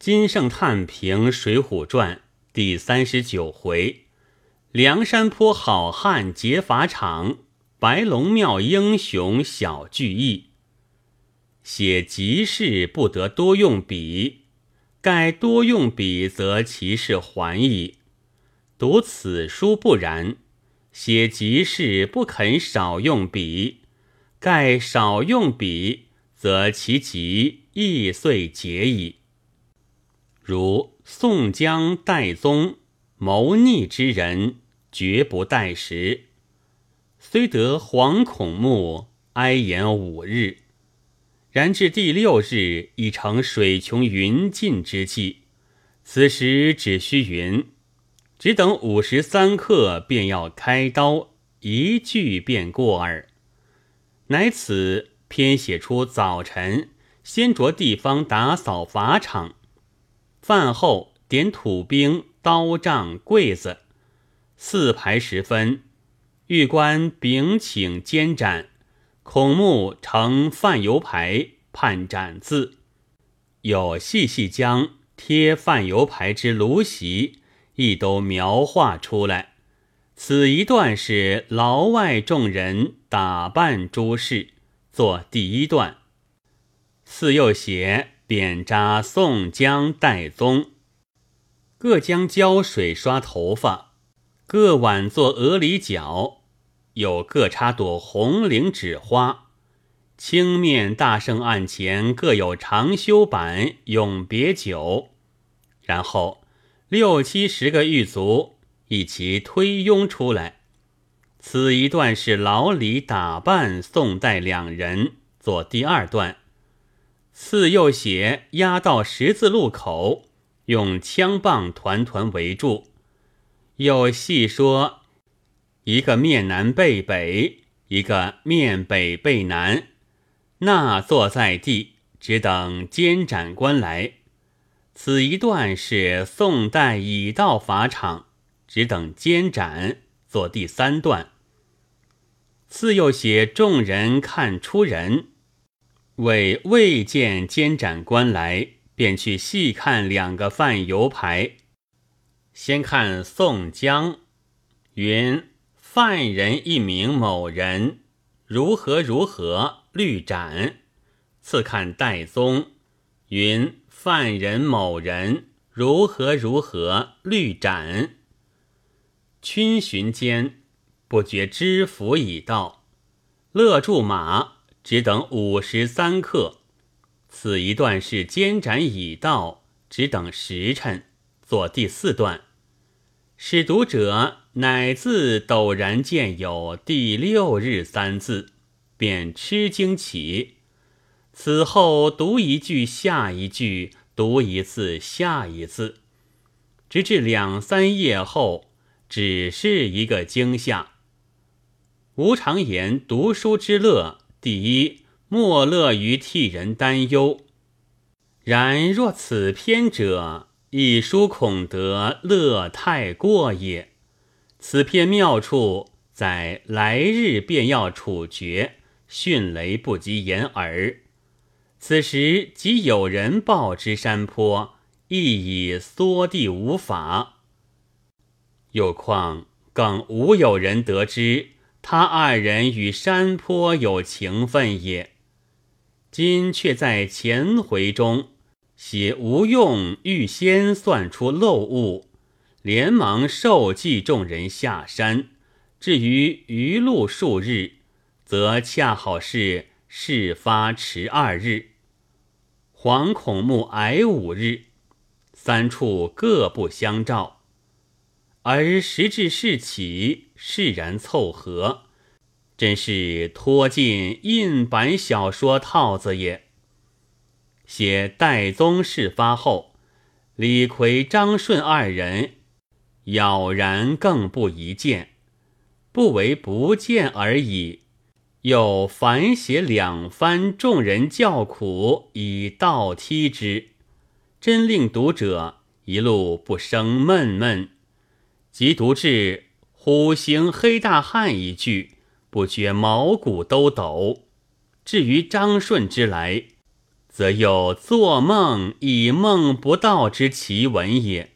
金圣叹评《水浒传》第三十九回：梁山坡好汉劫法场，白龙庙英雄小聚义。写急事不得多用笔，盖多用笔则其事还矣。读此书不然，写急事不肯少用笔，盖少用笔则其急亦遂结矣。如宋江、戴宗谋逆之人，绝不待时。虽得惶恐目，哀言五日，然至第六日，已成水穷云尽之际。此时只需云，只等五时三刻，便要开刀，一句便过耳。乃此偏写出早晨先着地方打扫法场。饭后点土兵、刀杖、柜子，四排时分，玉官禀请监斩，孔目呈饭油牌判斩字，有细细将贴饭油牌之炉席亦都描画出来。此一段是牢外众人打扮诸事，做第一段。四又写。扁扎宋江、戴宗，各将胶水刷头发，各挽作鹅梨角，有各插朵红绫纸花。青面大圣案前各有长修板、永别酒，然后六七十个狱卒一齐推拥出来。此一段是老李打扮宋代两人，做第二段。次又写押到十字路口，用枪棒团团围住。又细说一个面南背北，一个面北背南，那坐在地，只等监斩官来。此一段是宋代已到法场，只等监斩，做第三段。次又写众人看出人。为未见监斩官来，便去细看两个饭油牌。先看宋江，云犯人一名某人，如何如何，律斩。次看戴宗，云犯人某人，如何如何，律斩。逡巡间，不觉知府已到，勒住马。只等五时三刻，此一段是监斩已到，只等时辰。做第四段，使读者乃自陡然见有第六日三字，便吃惊起。此后读一句下一句，读一字下一字，直至两三夜后，只是一个惊吓。吴常言读书之乐。第一，莫乐于替人担忧；然若此篇者，亦书恐得乐太过也。此篇妙处在来日便要处决，迅雷不及掩耳。此时即有人报之山坡，亦已缩地无法。又况更无有人得知。他二人与山坡有情分也，今却在前回中写吴用预先算出漏误，连忙受记众人下山。至于余路数日，则恰好是事发迟二日，惶恐目矮五日，三处各不相照。而时至事起，释然凑合，真是拖进印版小说套子也。写戴宗事发后，李逵、张顺二人杳然更不一见，不为不见而已，又反写两番众人叫苦，以倒踢之，真令读者一路不生闷闷。即读至“虎行黑大汉”一句，不觉毛骨都抖。至于张顺之来，则。有做梦以梦不到之奇闻也。